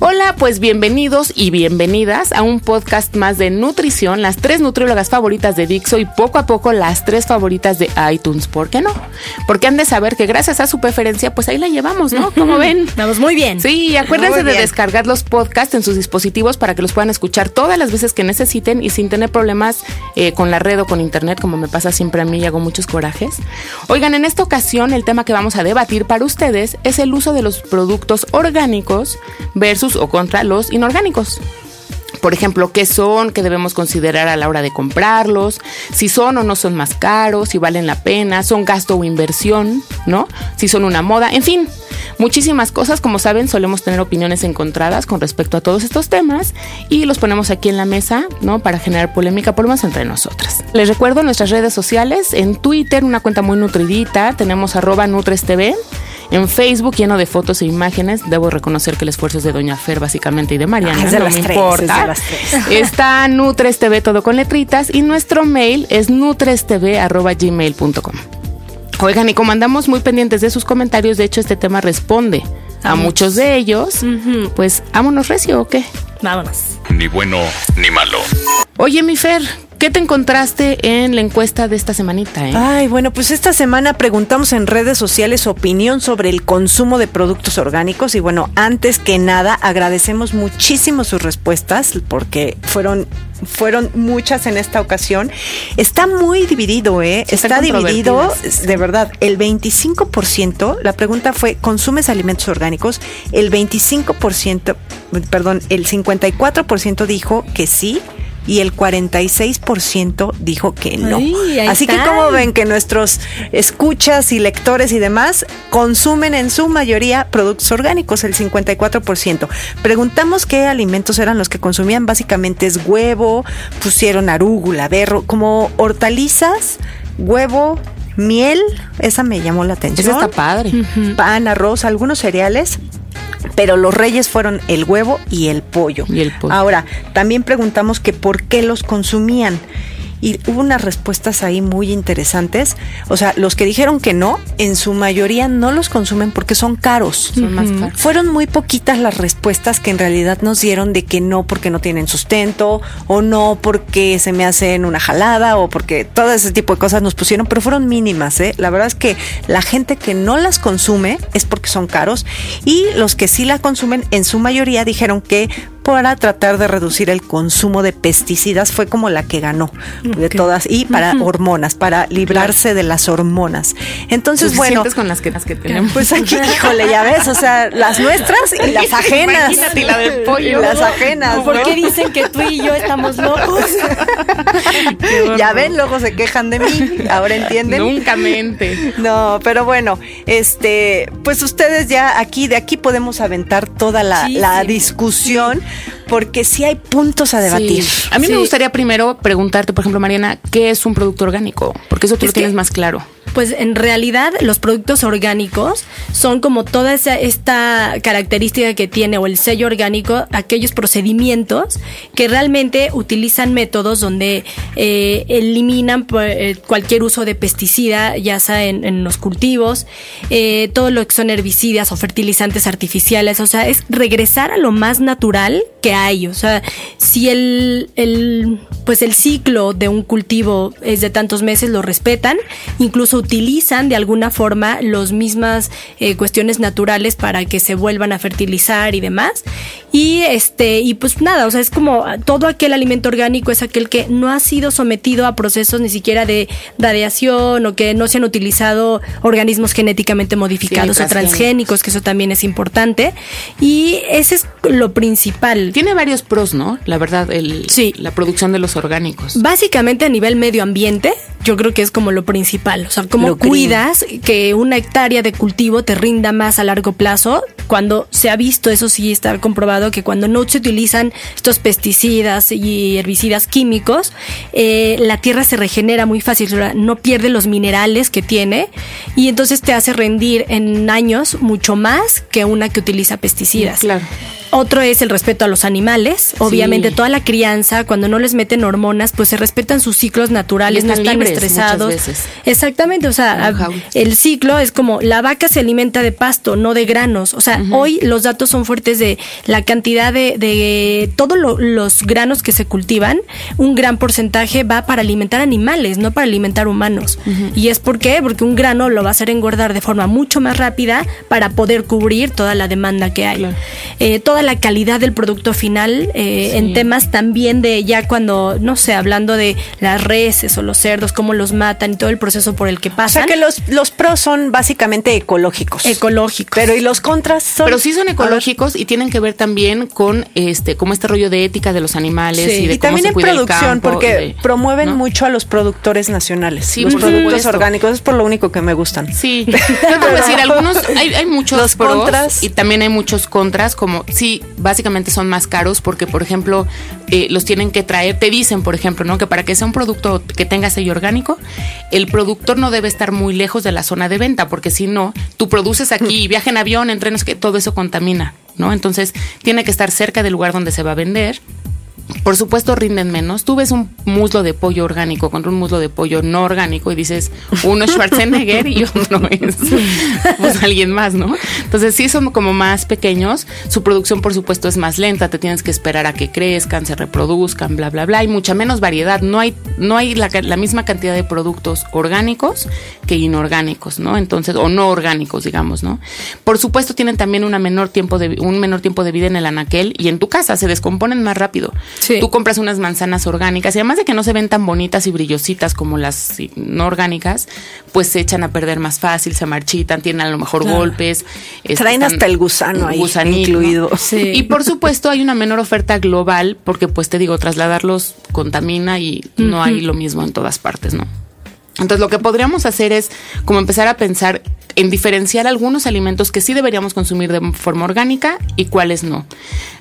Hola, pues bienvenidos y bienvenidas a un podcast más de nutrición, las tres nutriólogas favoritas de Dixo y poco a poco las tres favoritas de iTunes. ¿Por qué no? Porque han de saber que gracias a su preferencia, pues ahí la llevamos, ¿no? Como ven. Vamos muy bien. Sí, acuérdense de descargar los podcasts en sus dispositivos para que los puedan escuchar todas las veces que necesiten y sin tener problemas eh, con la red o con internet, como me pasa siempre a mí y hago muchos corajes. Oigan, en esta ocasión el tema que vamos a debatir para ustedes es el uso de los productos orgánicos versus o contra los inorgánicos. Por ejemplo, qué son, qué debemos considerar a la hora de comprarlos, si son o no son más caros, si valen la pena, son gasto o inversión, ¿no? Si son una moda, en fin, muchísimas cosas. Como saben, solemos tener opiniones encontradas con respecto a todos estos temas y los ponemos aquí en la mesa, ¿no? Para generar polémica, por menos entre nosotras. Les recuerdo nuestras redes sociales, en Twitter, una cuenta muy nutridita, tenemos arroba NutresTV. En Facebook lleno de fotos e imágenes, debo reconocer que el esfuerzo es de Doña Fer básicamente y de Mariana, Ah, es de no las me tres, importa. es de las tres. Está Nutres TV todo con letritas y nuestro mail es nutrestv@gmail.com. Oigan, y como andamos muy pendientes de sus comentarios, de hecho este tema responde a, A muchos de ellos, pues vámonos recio o qué. Vámonos. Ni bueno ni malo. Oye, mi Fer, ¿qué te encontraste en la encuesta de esta semanita? eh? Ay, bueno, pues esta semana preguntamos en redes sociales su opinión sobre el consumo de productos orgánicos y bueno, antes que nada agradecemos muchísimo sus respuestas porque fueron fueron muchas en esta ocasión. Está muy dividido, ¿eh? Sí, Está dividido, de verdad, el 25%, la pregunta fue, ¿consumes alimentos orgánicos? El 25%, perdón, el 54% dijo que sí. Y el 46% dijo que no. Ay, Así que como ven que nuestros escuchas y lectores y demás consumen en su mayoría productos orgánicos, el 54%. Preguntamos qué alimentos eran los que consumían, básicamente es huevo, pusieron arúgula, berro, como hortalizas, huevo, miel, esa me llamó la atención. Ese está padre. Pan, arroz, algunos cereales. Pero los reyes fueron el huevo y el pollo. Y el pollo. Ahora, también preguntamos que por qué los consumían. Y hubo unas respuestas ahí muy interesantes. O sea, los que dijeron que no, en su mayoría no los consumen porque son caros. Son más caros. Fueron muy poquitas las respuestas que en realidad nos dieron de que no porque no tienen sustento o no porque se me hacen una jalada o porque todo ese tipo de cosas nos pusieron, pero fueron mínimas. ¿eh? La verdad es que la gente que no las consume es porque son caros y los que sí la consumen en su mayoría dijeron que para tratar de reducir el consumo de pesticidas fue como la que ganó de todas y para hormonas, para librarse de las hormonas. Entonces, bueno, con las que, las que tenemos. pues aquí, híjole, ya ves, o sea, las nuestras y las ajenas. Imagínate la del pollo. Y las ajenas, ¿Por ¿no? qué dicen que tú y yo estamos locos? Ya ven, luego se quejan de mí, ahora entienden. Nunca mente. No, pero bueno, este, pues ustedes ya aquí, de aquí podemos aventar toda la, Sí, la sí. discusión, porque sí hay puntos a debatir. Sí. A mí me gustaría primero preguntarte, por ejemplo, Mariana, ¿qué es un producto orgánico? Porque eso tú Es lo tienes que- más claro. Pues en realidad los productos orgánicos son como toda esa, esta característica que tiene o el sello orgánico, aquellos procedimientos que realmente utilizan métodos donde eh, eliminan pues, eh, cualquier uso de pesticida, ya sea en, en los cultivos, eh, todo lo que son herbicidas o fertilizantes artificiales, o sea, es regresar a lo más natural que hay. O sea, si el, el, pues el ciclo de un cultivo es de tantos meses, lo respetan, incluso utilizan de alguna forma las mismas eh, cuestiones naturales para que se vuelvan a fertilizar y demás. Y este, y pues nada, o sea, es como todo aquel alimento orgánico es aquel que no ha sido sometido a procesos ni siquiera de radiación o que no se han utilizado organismos genéticamente modificados o transgénicos, que eso también es importante. Y ese es lo principal. Tiene varios pros, ¿no? La verdad, el, la producción de los orgánicos. Básicamente a nivel medio ambiente, yo creo que es como lo principal. O sea, cómo cuidas que una hectárea de cultivo te rinda más a largo plazo cuando se ha visto, eso sí está comprobado, que cuando no se utilizan estos pesticidas y herbicidas químicos, eh, la tierra se regenera muy fácil, no pierde los minerales que tiene y entonces te hace rendir en años mucho más que una que utiliza pesticidas. Claro. Otro es el respeto a los animales. Obviamente, toda la crianza, cuando no les meten hormonas, pues se respetan sus ciclos naturales, no están estresados. Exactamente, o sea, el ciclo es como la vaca se alimenta de pasto, no de granos. O sea, hoy los datos son fuertes de la cantidad de, de todos los granos que se cultivan. Un gran porcentaje va para alimentar animales, no para alimentar humanos. ¿Y es por qué? Porque un grano lo va a hacer engordar de forma mucho más rápida para poder cubrir toda la demanda que hay. Eh, la calidad del producto final eh, en temas también de ya cuando, no sé, hablando de las reses o los cerdos, cómo los matan y todo el proceso por el que pasan. O sea que los, los pros son básicamente ecológicos. Ecológicos. Pero ¿y los contras son? Pero sí son ecológicos y tienen que ver también con este como este rollo de ética de los animales y de también en producción porque promueven mucho a los productores nacionales. Sí, los productos orgánicos es por lo único que me gustan. Sí. Yo decir, algunos hay, hay muchos los contras y también hay muchos contras como sí básicamente son más caros porque, por ejemplo, eh, los tienen que traer, te dicen, por ejemplo, ¿no? Que para que sea un producto que tenga sello orgánico, el productor no debe estar muy lejos de la zona de venta, porque si no, tú produces aquí, viaja en avión, en trenes, que todo eso contamina, ¿no? Entonces, tiene que estar cerca del lugar donde se va a vender por supuesto rinden menos. Tú ves un muslo de pollo orgánico contra un muslo de pollo no orgánico y dices, uno es Schwarzenegger y otro es pues, alguien más, ¿no? Entonces sí son como más pequeños. Su producción, por supuesto, es más lenta. Te tienes que esperar a que crezcan, se reproduzcan, bla, bla, bla. Hay mucha menos variedad. No hay, no hay la, la misma cantidad de productos orgánicos que inorgánicos, ¿no? Entonces, o no orgánicos, digamos, ¿no? Por supuesto, tienen también una menor tiempo de, un menor tiempo de vida en el anaquel y en tu casa se descomponen más rápido. Tú compras unas manzanas orgánicas y además de que no se ven tan bonitas y brillositas como las no orgánicas, pues se echan a perder más fácil, se marchitan, tienen a lo mejor golpes. Traen hasta el gusano ahí incluido. Y por supuesto hay una menor oferta global porque pues te digo, trasladarlos contamina y no hay lo mismo en todas partes, ¿no? Entonces lo que podríamos hacer es como empezar a pensar en diferenciar algunos alimentos que sí deberíamos consumir de forma orgánica y cuáles no.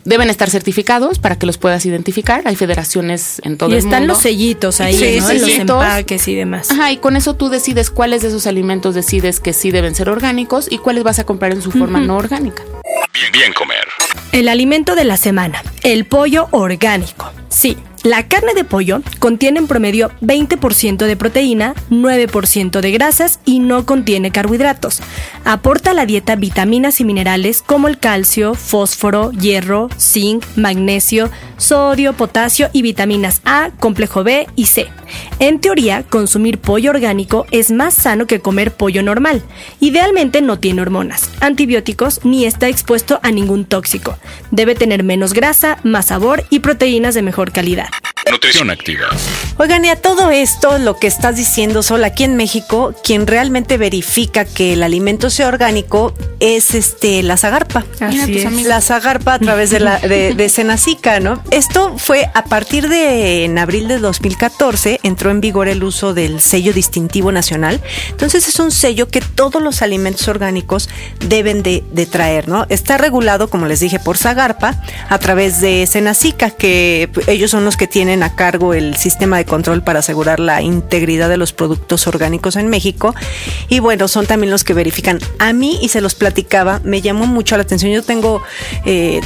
Deben estar certificados para que los puedas identificar. Hay federaciones en todo el mundo. Y están los sellitos ahí, ¿no? los empaques y demás. Ajá, y con eso tú decides cuáles de esos alimentos decides que sí deben ser orgánicos y cuáles vas a comprar en su forma no orgánica. Bien, bien comer. El alimento de la semana, el pollo orgánico. Sí, la carne de pollo contiene en promedio 20% de proteína, 9% de grasas y no contiene carbohidratos. Aporta a la dieta vitaminas y minerales como el calcio, fósforo, hierro, zinc, magnesio, sodio, potasio y vitaminas A, complejo B y C. En teoría, consumir pollo orgánico es más sano que comer pollo normal. Idealmente no tiene hormonas, antibióticos ni está expuesto a ningún tóxico. Debe tener menos grasa, más sabor y proteínas de mejor calidad. Nutrición activa. Oigan, y a todo esto, lo que estás diciendo, Sol, aquí en México, quien realmente verifica que el alimento sea orgánico es este la zagarpa. Así es. La zagarpa a través de la de, de Senacica, ¿no? Esto fue a partir de en abril de 2014 entró en vigor el uso del sello distintivo nacional. Entonces es un sello que todos los alimentos orgánicos deben de, de traer, ¿no? Está regulado, como les dije, por Zagarpa a través de Senacica, que ellos son los que tienen a cargo el sistema de control para asegurar la integridad de los productos orgánicos en México. Y bueno, son también los que verifican. A mí, y se los platicaba, me llamó mucho la atención. Yo tengo, eh,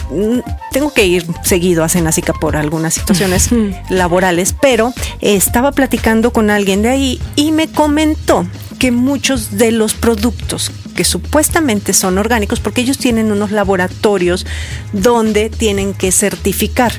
tengo que ir seguido a Senacica por algunas situaciones laborales, pero estaba platicando con alguien de ahí y me comentó que muchos de los productos que supuestamente son orgánicos porque ellos tienen unos laboratorios donde tienen que certificar.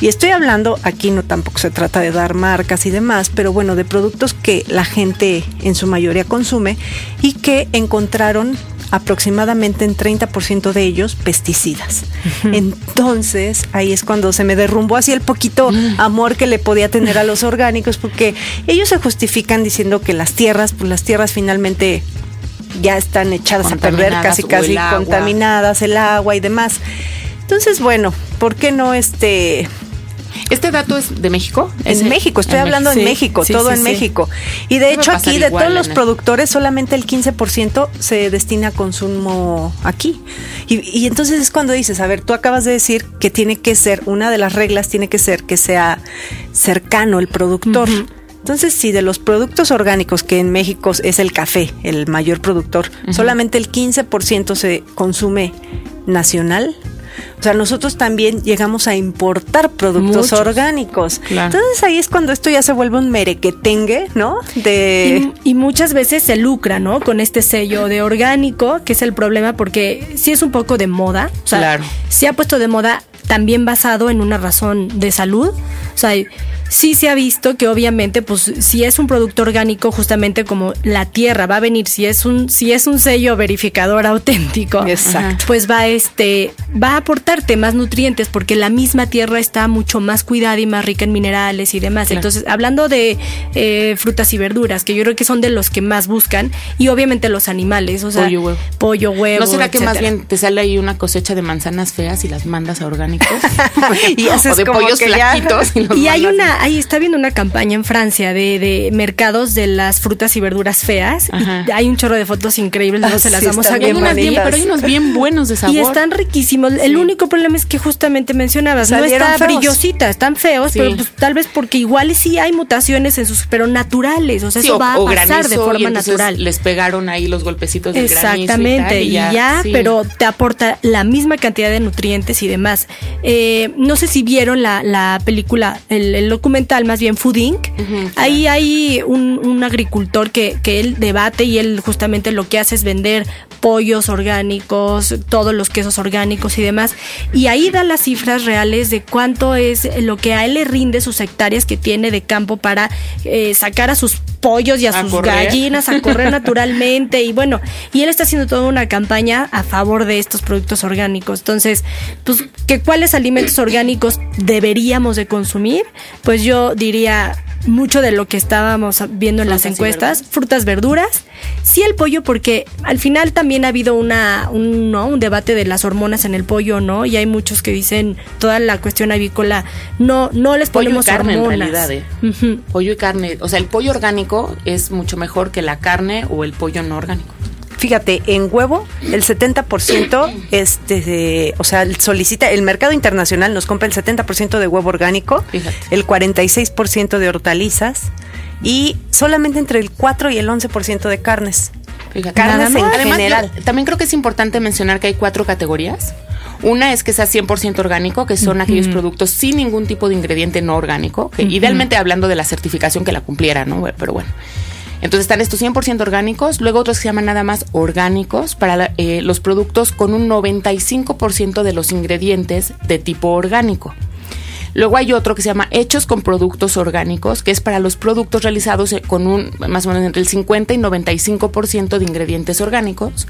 Y estoy hablando, aquí no tampoco se trata de dar marcas y demás, pero bueno, de productos que la gente en su mayoría consume y que encontraron aproximadamente en 30% de ellos pesticidas. Entonces, ahí es cuando se me derrumbó así el poquito mm. amor que le podía tener a los orgánicos, porque ellos se justifican diciendo que las tierras, pues las tierras finalmente ya están echadas a perder, casi casi contaminadas, el agua y demás. Entonces, bueno, ¿por qué no este ¿Este dato es de México? En México, estoy hablando en México, todo en México. Y de hecho aquí de todos los productores solamente el 15% se destina a consumo aquí. Y, entonces es cuando dices, a ver, tú acabas de decir que tiene que ser, una de las reglas tiene que ser que sea cercano el productor. Entonces, si de los productos orgánicos, que en México es el café, el mayor productor, solamente el 15% se consume nacional, o sea, nosotros también llegamos a importar productos orgánicos. Entonces ahí es cuando esto ya se vuelve un merequetengue, ¿no? De... Y, muchas veces se lucra, ¿no? Con este sello de orgánico, que es el problema porque sí es un poco de moda. O sea, claro. se ha puesto de moda también basado en una razón de salud. O sea, sí se ha visto que obviamente, pues, si es un producto orgánico, justamente como la tierra va a venir, si es un, si es un sello verificador auténtico, pues va este, va a aportarte más nutrientes porque la misma tierra está mucho más cuidada y más rica en minerales y demás. Entonces, hablando de eh, frutas y verduras, que yo creo que son de los que más buscan, y obviamente los animales, o sea, pollo, huevo. Pollo, huevo ¿No será que más bien te sale ahí una cosecha de manzanas feas y las mandas a orgánicos? y haces o de pollos flaquitos. Y, hay una, ahí está viendo una campaña en Francia de, de mercados de las frutas y verduras feas. hay un chorro de fotos increíbles, no se las vamos a bien, Pero hay unos bien buenos de sabor. Y están riquísimos. El único problema es que justamente mencionabas, no está brillosita, están feos, pero pues, tal vez porque igual sí hay mutaciones en sus, pero naturales. O sea, eso va a pasar de forma natural. Les pegaron ahí los golpecitos de Exactamente, y, ya, y ya pero te aporta la misma cantidad de nutrientes y demás. Eh, no sé si vieron la, la película, el, el documental más bien Food Inc. Ahí hay un, agricultor que, que él debate y él justamente lo que hace es vender pollos orgánicos, todos los quesos orgánicos y demás. Y ahí da las cifras reales de cuánto es lo que a él le rinde sus hectáreas que tiene de campo para eh, sacar a sus pollos y a, sus gallinas a correr naturalmente. Y bueno, y él está haciendo toda una campaña a favor de estos productos orgánicos. Entonces, pues, ¿que ¿cuáles alimentos orgánicos deberíamos de consumir? Pues yo diría mucho de lo que estábamos viendo en las encuestas, frutas, verduras, sí el pollo porque al final también ha habido una un, ¿no? un debate de las hormonas en el pollo, ¿no? Y hay muchos que dicen toda la cuestión avícola no no les ponemos pollo y carne hormonas. En realidad, ¿eh? Pollo y carne, o sea, el pollo orgánico es mucho mejor que la carne o el pollo no orgánico. Fíjate, en huevo el 70% este, o sea, solicita, el mercado internacional nos compra el 70% de huevo orgánico, el 46% de hortalizas y solamente entre el 4 y el 11% de carnes. Carnes en general. también creo que es importante mencionar que hay cuatro categorías. Una es que sea 100% orgánico, que son aquellos productos sin ningún tipo de ingrediente no orgánico, que idealmente hablando de la certificación que la cumpliera, ¿no? Pero bueno. Entonces están estos 100% orgánicos, luego otros que se llaman nada más orgánicos para eh, los productos con un 95% de los ingredientes de tipo orgánico. Luego hay otro que se llama Hechos con Productos Orgánicos, que es para los productos realizados eh, con un más o menos entre el 50 y 95% de ingredientes orgánicos.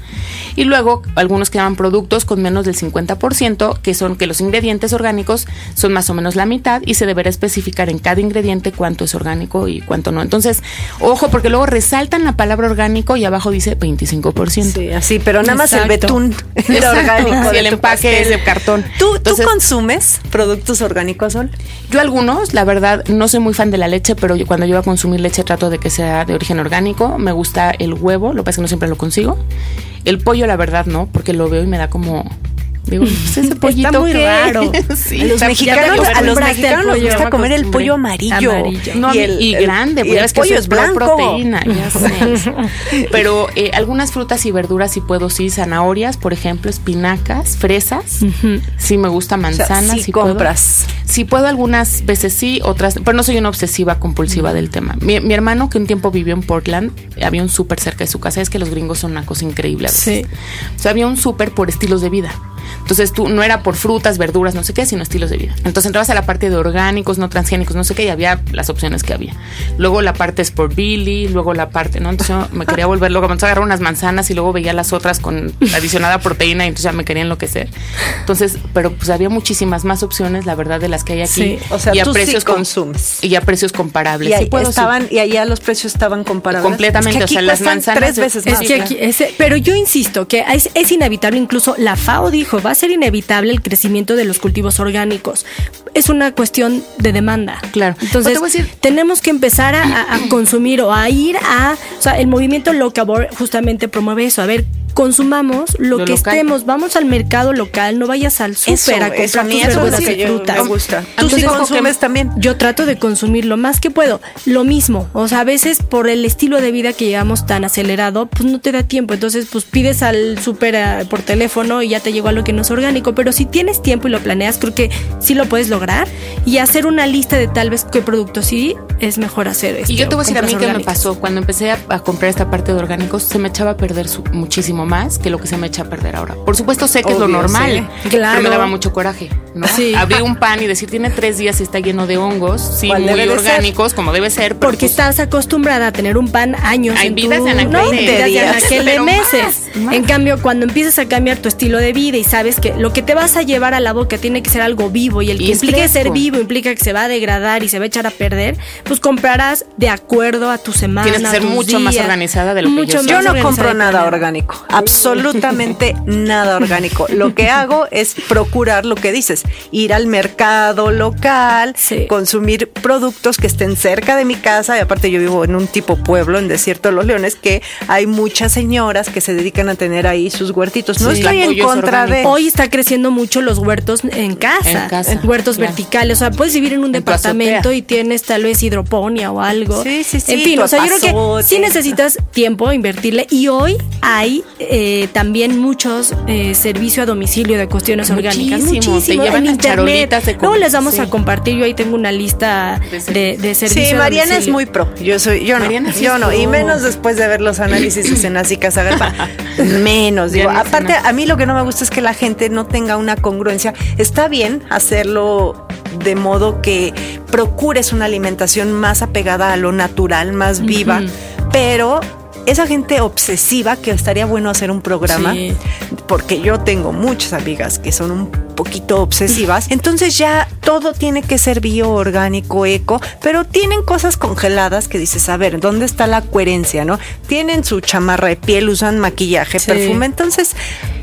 Y luego algunos que llaman productos con menos del 50%, que son que los ingredientes orgánicos son más o menos la mitad y se deberá especificar en cada ingrediente cuánto es orgánico y cuánto no. Entonces, ojo, porque luego resaltan la palabra orgánico y abajo dice 25%. Sí, así, pero nada más el betún orgánico. Y el empaque es de cartón. ¿Tú, ¿Tú consumes productos orgánicos? Yo algunos, la verdad, no soy muy fan de la leche, pero cuando yo voy a consumir leche trato de que sea de origen orgánico. Me gusta el huevo, lo que pasa es que no siempre lo consigo. El pollo, la verdad, no, porque lo veo y me da como Digo, pues ese pollito Está muy raro. Sí, A los mexicanos, a los mexicanos nos gusta me comer el pollo amarillo. Amarillo. No, y, grande, y pues ya el pollo es blanco. proteína, ya sé. Pero eh, algunas frutas y verduras sí puedo, sí, zanahorias, por ejemplo, espinacas, fresas, sí me gusta O sea, manzanas, sí sí puedo. compras. Sí puedo algunas veces sí, otras, pero no soy una obsesiva compulsiva del tema. Mi, mi hermano que un tiempo vivió en Portland, había un súper cerca de su casa, es que los gringos son una cosa increíble a veces. Sí. O sea, había un súper por estilos de vida. Entonces tú no era por frutas, verduras, no sé qué, sino estilos de vida. Entonces entrabas a la parte de orgánicos, no transgénicos, no sé qué, y había las opciones que había. Luego la parte es por Billy, luego la parte, ¿no? Entonces yo me quería volver loca. Entonces agarrar unas manzanas y luego veía las otras con adicionada proteína y entonces ya me quería enloquecer. Entonces, pero pues había muchísimas más opciones, la verdad, de las que hay aquí. Sí. O sea, y a tú sí precios com- consumes. Y a precios comparables. Y, ahí Sí puedo, sí. estaban, y allá los precios estaban comparables. Completamente, Es que aquí o sea, las manzanas tres veces es Es más. que aquí, ese- pero yo insisto que es, es inevitable, incluso la FAO dijo, va a ser inevitable el crecimiento de los cultivos orgánicos. Es una cuestión de demanda. Claro. Entonces, Pues te voy a decir- tenemos que empezar a, consumir o a ir a, o sea, el movimiento Locavor justamente promueve eso, a ver, consumamos lo, Lo que local. estemos, vamos al mercado local, no vayas al súper a comprar a tus eso lo verduras y yo- frutas. me gusta. Tú Entonces, sí que- consumes también. Yo trato de consumir lo más que puedo. Lo mismo, o sea, a veces por el estilo de vida que llevamos tan acelerado, pues no te da tiempo. Entonces, pues pides al súper eh, por teléfono y ya te llegó algo que no es orgánico. Pero si tienes tiempo y lo planeas, creo que sí lo puedes lograr. Y hacer una lista de tal vez qué productos sí es mejor hacer. Y este, yo te voy a decir a mí qué me pasó. Cuando empecé a, a comprar esta parte de orgánicos, se me echaba a perder su- muchísimo más que lo que se me echa a perder ahora. Por supuesto, sé que es lo normal. sí. Pero Claro. me daba mucho coraje, ¿no? Sí. Abrir un pan y decir, tiene tres días y está lleno de hongos, sí, ¿Cuál muy debe de ser? orgánicos, como debe ser. pero Porque pues, estás acostumbrada a tener un pan años Hay en tu... vidas en aquel no, de vidas en días, aquel de pero meses. más, más. En cambio, cuando empiezas a cambiar tu estilo de vida y sabes que lo que te vas a llevar a la boca tiene que ser algo vivo y el que Y fresco. ser vivo implica que se va a degradar y se va a echar a perder, pues comprarás de acuerdo a tu semana. Tienes que ser mucho más organizada de lo que yo Mucho soy. más Yo no compro nada orgánico, absolutamente nada orgánico. Lo que hago es procurar lo que dices, ir al mercado local, Sí. consumir productos que estén cerca de mi casa y aparte yo vivo en un tipo pueblo, en Desierto de los Leones, que hay muchas señoras que se dedican a tener ahí sus huertitos. No Sí, estoy en apoyo es contra de... Hoy está creciendo mucho los huertos en casa, En casa, huertos claro. verticales, o sea, puedes vivir en un En departamento y tienes tal vez hidroponía o algo. Sí, sí, sí, En fin, o sea, yo creo que sí necesitas tiempo invertirle y hoy hay eh, también muchos eh, servicio a domicilio de cuestiones orgánicas, Muchísimo, muchísimo te llevan en las internet. de Luego les vamos sí. a compartir, yo ahí tengo una lista De de, de servicio Sí, Mariana es muy pro. Yo soy, yo no, Mariana yo no, y menos después de ver los análisis de Senasi Casagrapa. menos, digo. Aparte, a mí lo que no me gusta es que la gente no tenga una congruencia. Está bien hacerlo de modo que procures una alimentación más apegada a lo natural, más viva, pero esa gente obsesiva que estaría bueno hacer un programa, Sí. porque yo tengo muchas amigas que son un poquito obsesivas, entonces ya todo tiene que ser bio, orgánico, eco, pero tienen cosas congeladas que dices, a ver, ¿dónde está la coherencia, no? Tienen su chamarra de piel, usan maquillaje, Sí. perfume, entonces,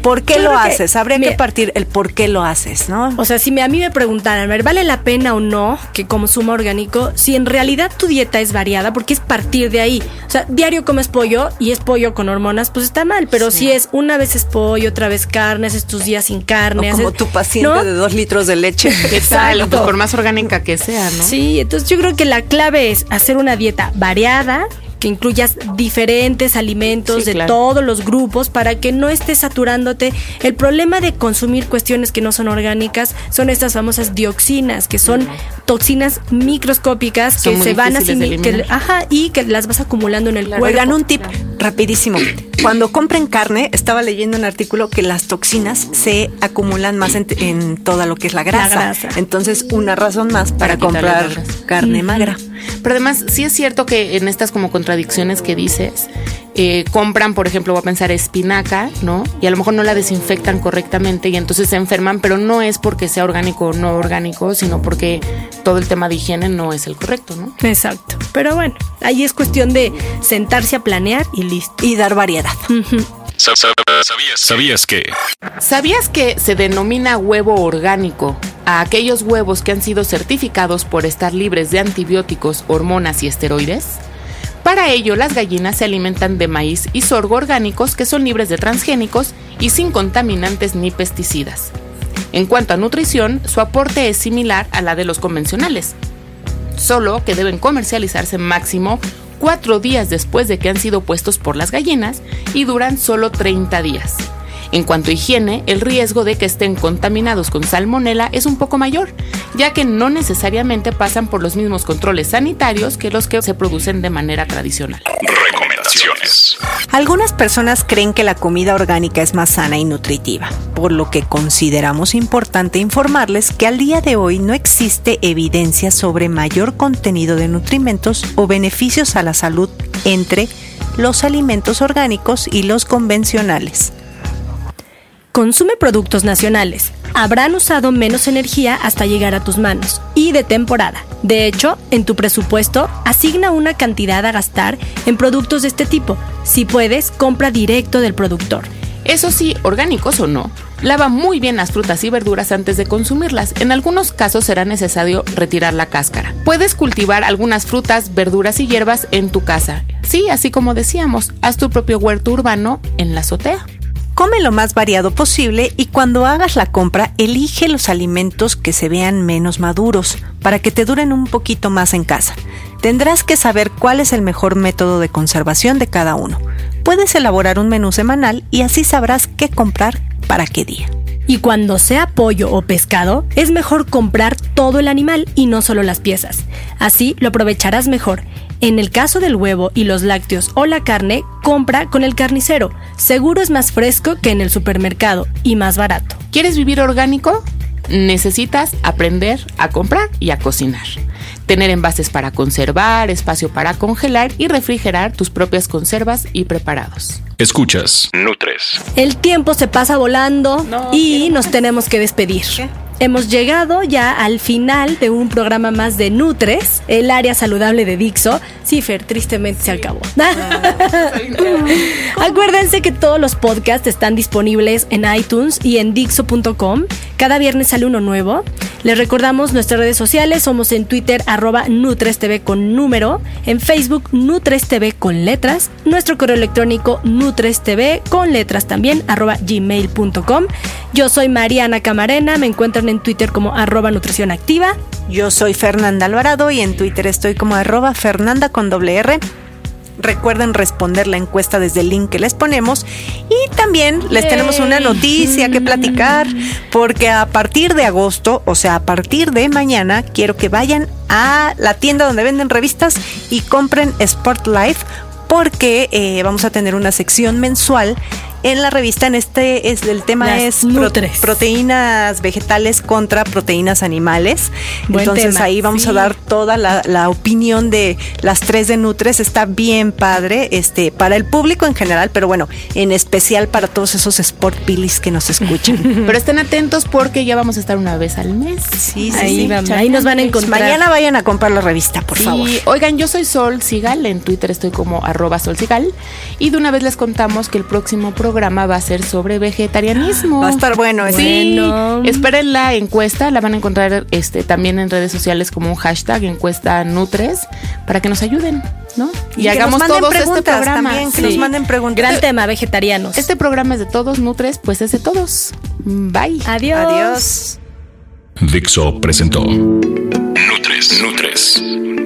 ¿por qué Yo lo creo que, haces? Habría que partir el por qué lo haces, ¿no? O sea, si me- a mí me preguntaran, a ver, ¿vale la pena o no que consuma orgánico? Si en realidad tu dieta es variada, porque es partir de ahí. O sea, diario comes pollo y es pollo con hormonas, pues está mal. Pero si es una vez es pollo, otra vez carne, haces tus días sin carne. O como haces- tu paciente ¿no? de dos litros de leche. Exacto. Pues por más orgánica que sea, ¿no? Sí, entonces yo creo que la clave es hacer una dieta variada que incluyas diferentes alimentos Sí, de claro. todos los grupos para que no estés saturándote. El problema de consumir cuestiones que no son orgánicas son estas famosas dioxinas, que son toxinas microscópicas Son que se van asimil- que, ajá, y que las vas acumulando en el cuerpo. Oigan, un tip rapidísimo. Cuando compren carne, estaba leyendo un artículo que las toxinas se acumulan más en, en toda lo que es la grasa. grasa. Entonces, una razón más para, comprar la carne magra. Pero además, sí es cierto que en estas como contradicciones que dices, eh, compran, por ejemplo, voy a pensar espinaca, ¿no? Y a lo mejor no la desinfectan correctamente y entonces se enferman, pero no es porque sea orgánico o no orgánico, sino porque todo el tema de higiene no es el correcto, ¿no? Exacto. Pero bueno, ahí es cuestión de sentarse a planear y listo. Y dar variedad. ¿Sabías, ¿Sabías que? ¿Sabías que se denomina huevo orgánico a aquellos huevos que han sido certificados por estar libres de antibióticos, hormonas y esteroides? Para ello, las gallinas se alimentan de maíz y sorgo orgánicos que son libres de transgénicos y sin contaminantes ni pesticidas. En cuanto a nutrición, su aporte es similar a la de los convencionales, solo que deben comercializarse máximo cuatro días después de que han sido puestos por las gallinas y duran solo 30 días. En cuanto a higiene, el riesgo de que estén contaminados con salmonela es un poco mayor, ya que no necesariamente pasan por los mismos controles sanitarios que los que se producen de manera tradicional. Algunas personas creen que la comida orgánica es más sana y nutritiva, por lo que consideramos importante informarles que al día de hoy no existe evidencia sobre mayor contenido de nutrimentos o beneficios a la salud entre los alimentos orgánicos y los convencionales. Consume productos nacionales. Habrán usado menos energía hasta llegar a tus manos y de temporada. De hecho, en tu presupuesto, asigna una cantidad a gastar en productos de este tipo. Si puedes, compra directo del productor. Eso sí, orgánicos o no, lava muy bien las frutas y verduras antes de consumirlas. En algunos casos será necesario retirar la cáscara. Puedes cultivar algunas frutas, verduras y hierbas en tu casa. Sí, así como decíamos, haz tu propio huerto urbano en la azotea. Come lo más variado posible y cuando hagas la compra elige los alimentos que se vean menos maduros para que te duren un poquito más en casa. Tendrás que saber cuál es el mejor método de conservación de cada uno. Puedes elaborar un menú semanal y así sabrás qué comprar para qué día. Y cuando sea pollo o pescado, es mejor comprar todo el animal y no solo las piezas. Así lo aprovecharás mejor. En el caso del huevo y los lácteos o la carne, compra con el carnicero. Seguro es más fresco que en el supermercado y más barato. ¿Quieres vivir orgánico? Necesitas aprender a comprar y a cocinar. Tener envases para conservar, espacio para congelar y refrigerar tus propias conservas y preparados. Escuchas. Nutres. El tiempo se pasa volando No, y nos tenemos que despedir. Hemos llegado ya al final de un programa más de Nutres, el área saludable de Dixo. Sí, Fer, tristemente se acabó. Acuérdense que todos los podcasts están disponibles en iTunes y en Dixo.com. Cada viernes sale uno nuevo. Les recordamos nuestras redes sociales. Somos en Twitter, arroba NutresTV con número. En Facebook, NutresTV con letras. Nuestro correo electrónico, NutresTV con letras también, arroba gmail.com. Yo soy Mariana Camarena. Me encuentran en Twitter como arroba nutrición activa. Yo soy Fernanda Alvarado y en Twitter estoy como arroba Fernanda con doble R. Recuerden responder la encuesta desde el link que les ponemos. Y también les tenemos una noticia que platicar porque a partir de agosto, o sea, a partir de mañana, quiero que vayan a la tienda donde venden revistas y compren Sport Life porque eh, vamos a tener una sección mensual en la revista. En este es el tema Las es Nutres. proteínas vegetales contra proteínas animales. Buen Entonces tema, ahí vamos a dar toda la, la opinión de las tres de Nutres. Está bien padre, este, para el público en general, pero bueno, en especial para todos esos sport pillies que nos escuchan. Pero estén atentos porque ya vamos a estar una vez al mes. Sí, sí, Ahí sí. vamos, ahí nos van a encontrar. Mañana vayan a comprar la revista, por Sí, favor. oigan, yo soy Sol Sigal, en Twitter estoy como arroba Sol Sigal y de una vez les contamos que el próximo programa va a ser sobre vegetarianismo. Va a estar bueno ese. Sí, Bueno. esperen la encuesta, la van a encontrar este también en redes sociales como un hashtag encuesta Nutres para que nos ayuden, ¿no? Y que nos manden preguntas también, que nos manden preguntas. Gran tema, vegetarianos. Este programa es de todos, Nutres, pues es de todos. Bye. Adiós. Adiós. Dixo presentó Nutres. Nutres.